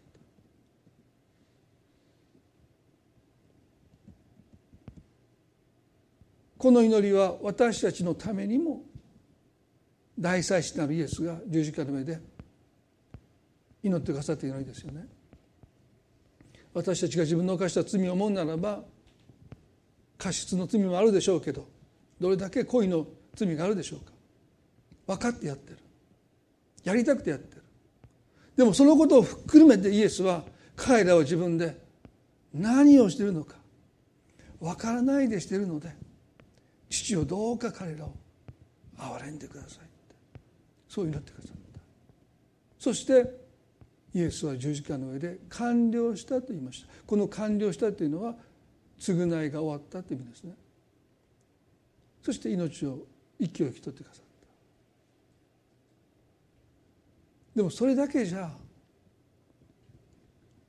この祈りは私たちのためにも大祭司なるイエスが十字架の上で祈ってくださった祈りですよね。私たちが自分の犯した罪を思うならば過失の罪もあるでしょうけどどれだけ恋の罪があるでしょうか。分かってやってる。やりたくてやってる。でもそのことを含めてイエスは彼らは自分で何をしているのか分からないでしているので父をどうか彼らを憐れんでくださいそう祈ってくださった。そしてイエスは十字架の上で完了したと言いました。この完了したというのは償いが終わったという意味ですね。そして命を息を引き取ってくださったでもそれだけじゃ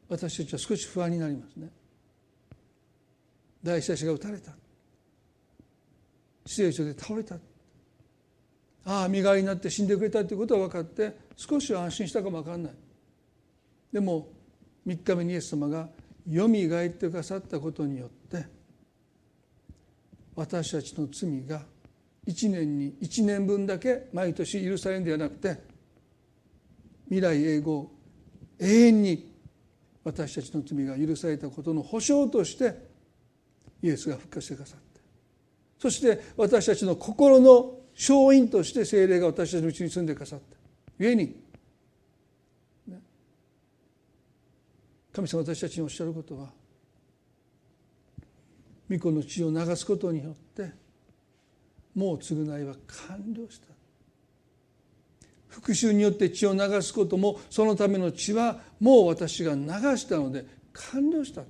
私たちは少し不安になりますね。大祭司が撃たれた。死聖所で倒れた。ああ身代わりになって死んでくれたということは分かって少しは安心したかも分からない。でも3日目にイエス様がよみがえってくださったことによって私たちの罪が1年に1年分だけ毎年許されるんではなくて未来永劫永遠に私たちの罪が許されたことの保証としてイエスが復活してくださった。そして私たちの心の勝因として精霊が私たちのうちに住んでくださった。故に神様私たちにおっしゃることは御子の血を流すことによってもう償いは完了した。復讐によって血を流すこともそのための血はもう私が流したので完了した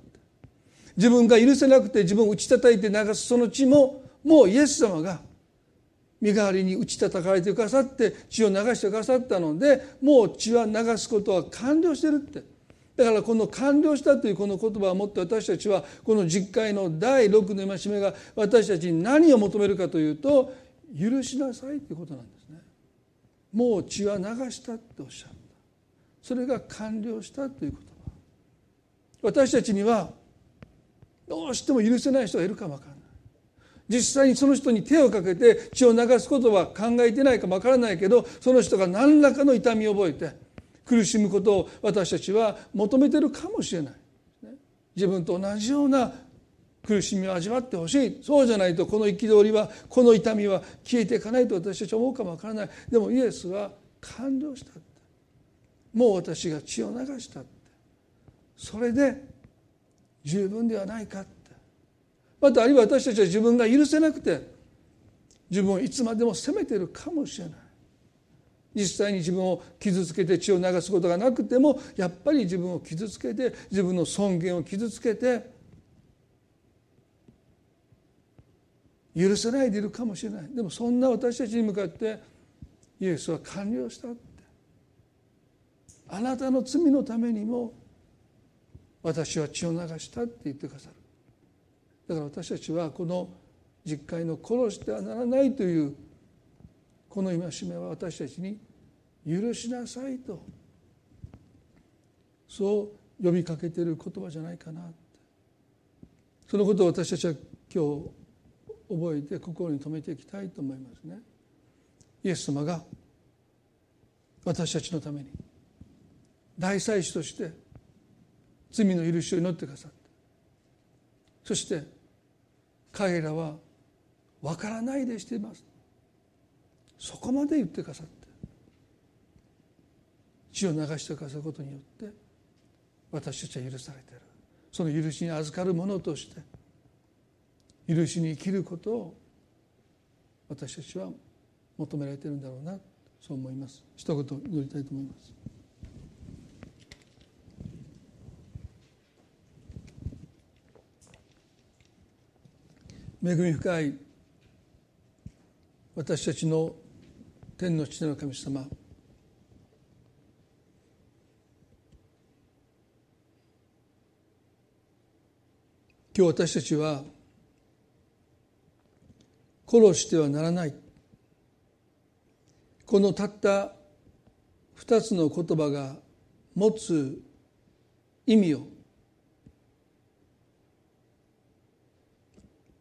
自分が許せなくて自分を打ち叩いて流すその血ももうイエス様が身代わりに打ち叩かれてくださって血を流してくださったのでもう血は流すことは完了してるってだからこの完了したというこの言葉をもって私たちはこの実会の第6の戒めが私たちに何を求めるかというと許しなさいということなんです。もう血は流したっておっしゃった。それが完了したという言葉私たちにはどうしても許せない人がいるかもわからない。実際にその人に手をかけて血を流すことは考えてないかもわからないけどその人が何らかの痛みを覚えて苦しむことを私たちは求めてるかもしれない。自分と同じような苦しみを味わってほしい。そうじゃないとこの憤りはこの痛みは消えていかないと私たちは思うかもわからない。でもイエスは完了したもう私が血を流したそれで十分ではないかって。またあるいは私たちは自分が許せなくて自分をいつまでも責めてるかもしれない。実際に自分を傷つけて血を流すことがなくてもやっぱり自分を傷つけて自分の尊厳を傷つけて許せないでいるかもしれない。でもそんな私たちに向かってイエスは完了したって。あなたの罪のためにも私は血を流したって言ってくださる。だから私たちはこの実会の殺してはならないというこの戒めは私たちに許しなさいとそう呼びかけている言葉じゃないかなそのことを私たちは今日覚えて心に留めていきたいと思いますね。イエス様が私たちのために大祭司として罪の許しを祈ってくださった。そして彼らは分からないでしています。そこまで言ってくださって血を流してくださることによって私たちは許されている。その許しに預かる者として許しに生きることを私たちは求められているんだろうなそう思います。一言祈りたいと思います。恵み深い私たちの天の父の神様今日私たちは殺してはならないこのたった二つの言葉が持つ意味を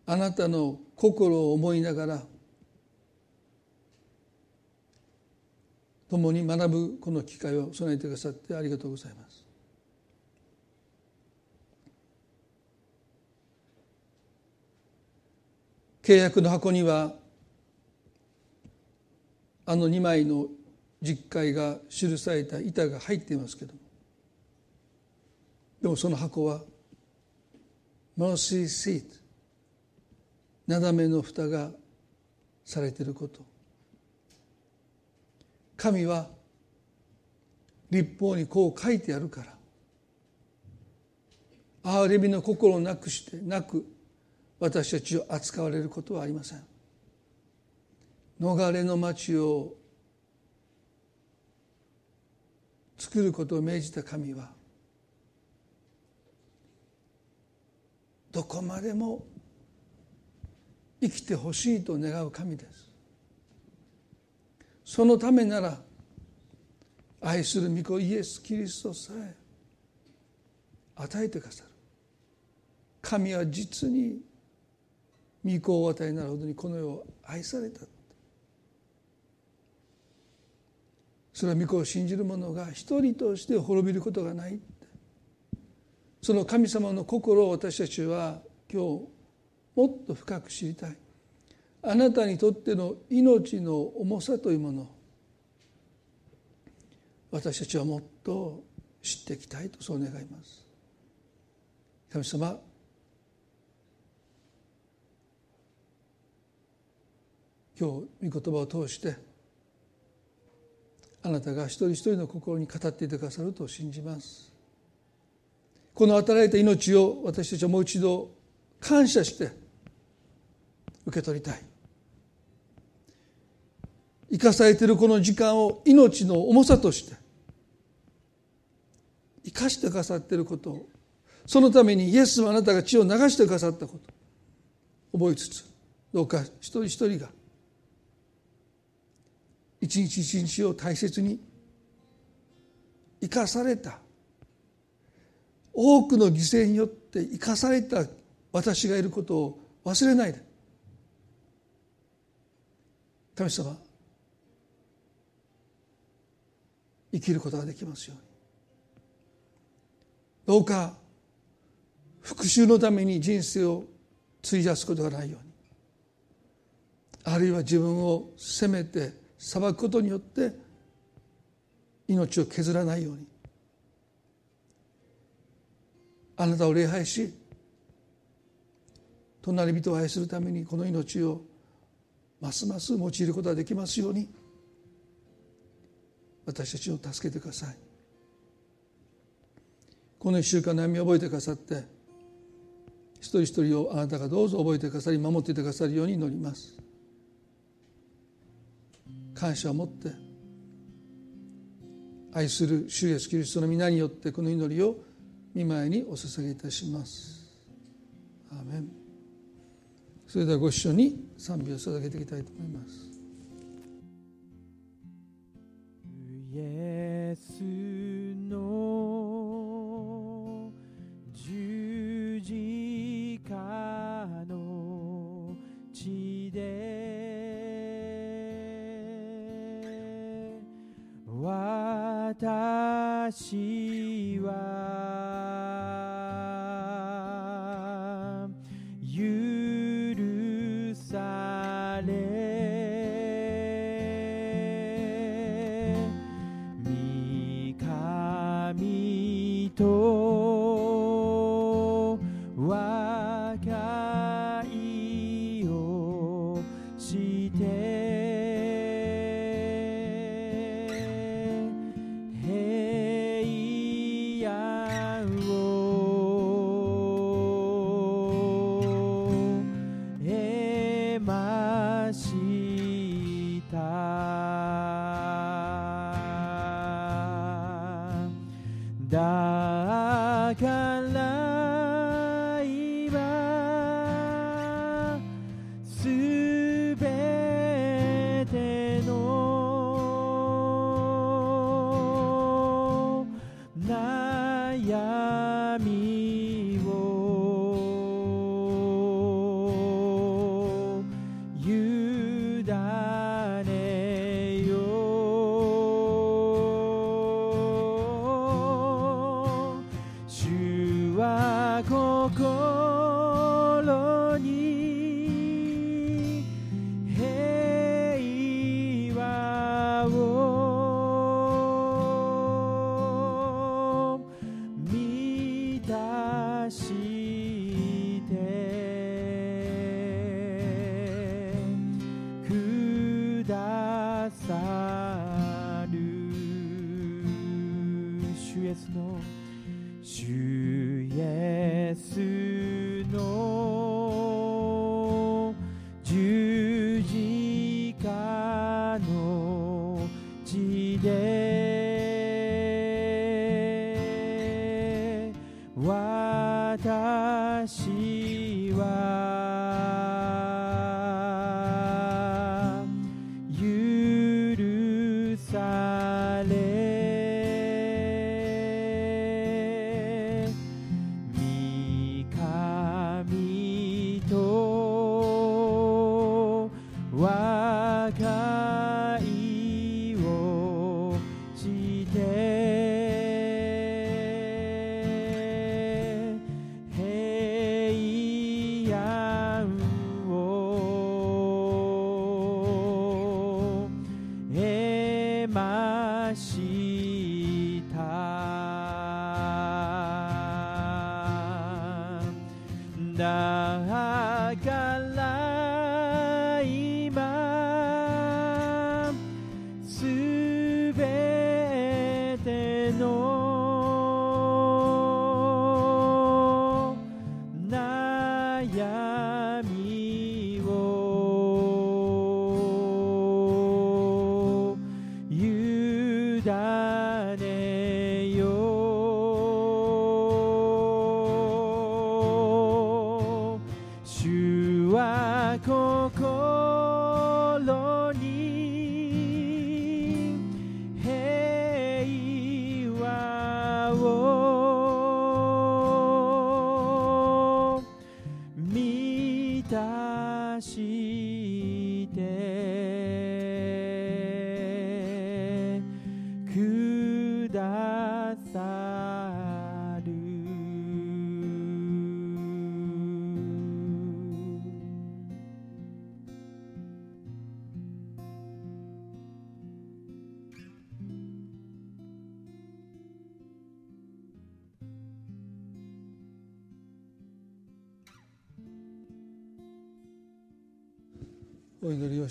あなたの心を思いながら共に学ぶこの機会を備えてくださってありがとうございます。契約の箱にはあの2枚の実会が記された板が入っていますけども。でもその箱は「Mercy Seat」なだめの蓋がされていること。神は立法にこう書いてあるから憐れみの心なくしてなく私たちを扱われることはありません。逃れの町を作ることを命じた神はどこまでも生きてほしいと願う神です。そのためなら愛する御子イエス・キリストさえ与えてくださる。神は実に御子を与えになるほどにこの世を愛された。それは御子を信じる者が一人として滅びることがない。その神様の心を私たちは今日もっと深く知りたい。あなたにとっての命の重さというもの。私たちはもっと知っていきたいとそう願います。神様今日御言葉を通してあなたが一人一人の心に語っていてくださると信じます。この与えらた命を私たちはもう一度感謝して受け取りたい。生かされているこの時間を命の重さとして生かしてくださっていることをそのためにイエスはあなたが血を流してくださったこと覚えつつどうか一人一人が一日一日を大切に生かされた。多くの犠牲によって生かされた私がいることを忘れないで。神様生きることができますように。どうか復讐のために人生を費やすことがないように。あるいは自分を責めて裁くことによって命を削らないように。あなたを礼拝し隣人を愛するためにこの命をますます用いることができますように私たちを助けてください。この一週間悩みを覚えてくださって一人一人をあなたがどうぞ覚えてくださり守っていてくださるように祈ります。感謝を持って愛する主イエスキリストの皆によってこの祈りを見舞いにお捧げいたします。アーメン。それではご一緒に賛美を捧げていきたいと思います。イエスの十字架の血で私は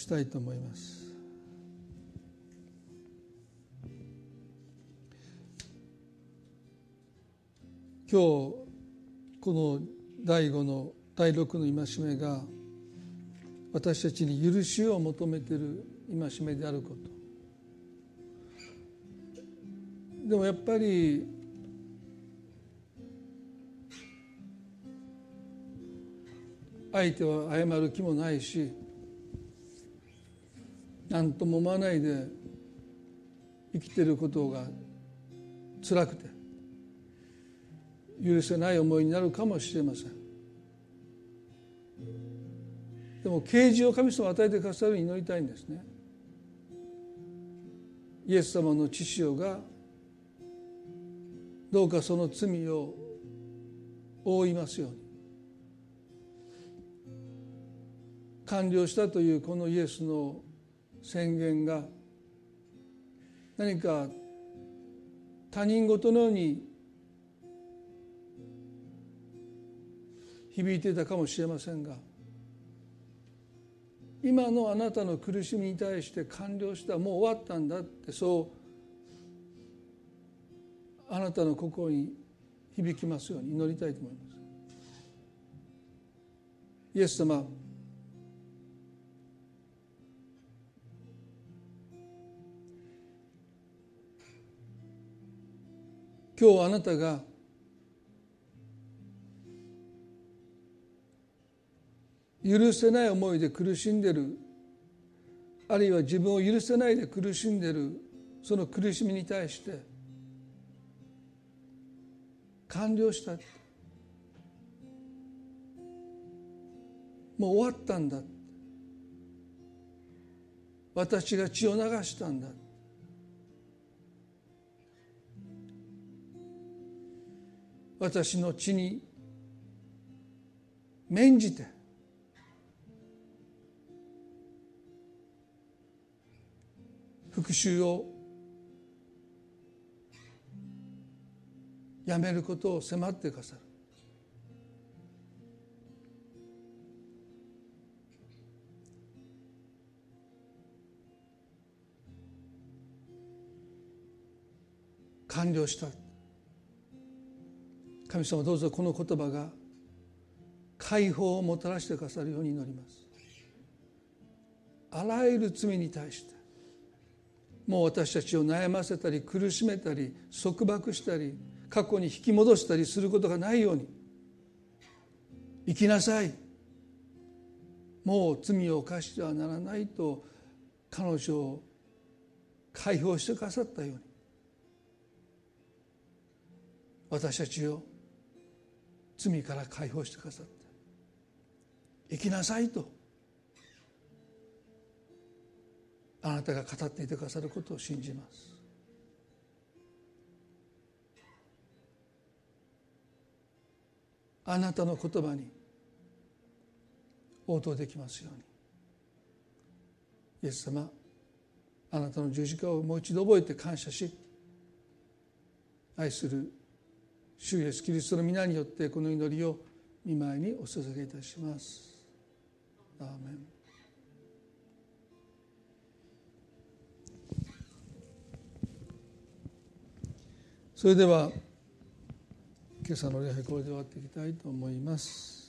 したいと思います。今日この第5の第6の戒めが私たちに許しを求めている戒めであること。でもやっぱり相手は謝る気もないし何とも思わないで生きてることが辛くて許せない思いになるかもしれません。でも啓示を神様与えてくださるように祈りたいんですね。イエス様の血潮がどうかその罪を覆いますように完了したというこのイエスの宣言が何か他人事のように響いていたかもしれませんが今のあなたの苦しみに対して完了したもう終わったんだってそうあなたの心に響きますように祈りたいと思います。イエス様今日あなたが許せない思いで苦しんでるあるいは自分を許せないで苦しんでるその苦しみに対して完了したもう終わったんだ私が血を流したんだ私の血に免じて復讐をやめることを迫ってくださる。完了した。神様どうぞこの言葉が解放をもたらしてくださるように祈ります。あらゆる罪に対してもう私たちを悩ませたり苦しめたり束縛したり過去に引き戻したりすることがないように生きなさい。もう罪を犯してはならないと彼女を解放してくださったように私たちを罪から解放してくださった生きなさいと。あなたが語っていてくださることを信じます。あなたの言葉に応答できますように。イエス様あなたの十字架をもう一度覚えて感謝し愛する主イエスキリストの皆によってこの祈りを見舞いにお捧げいたします。アーメンそれでは今朝の礼拝これで終わっていきたいと思います。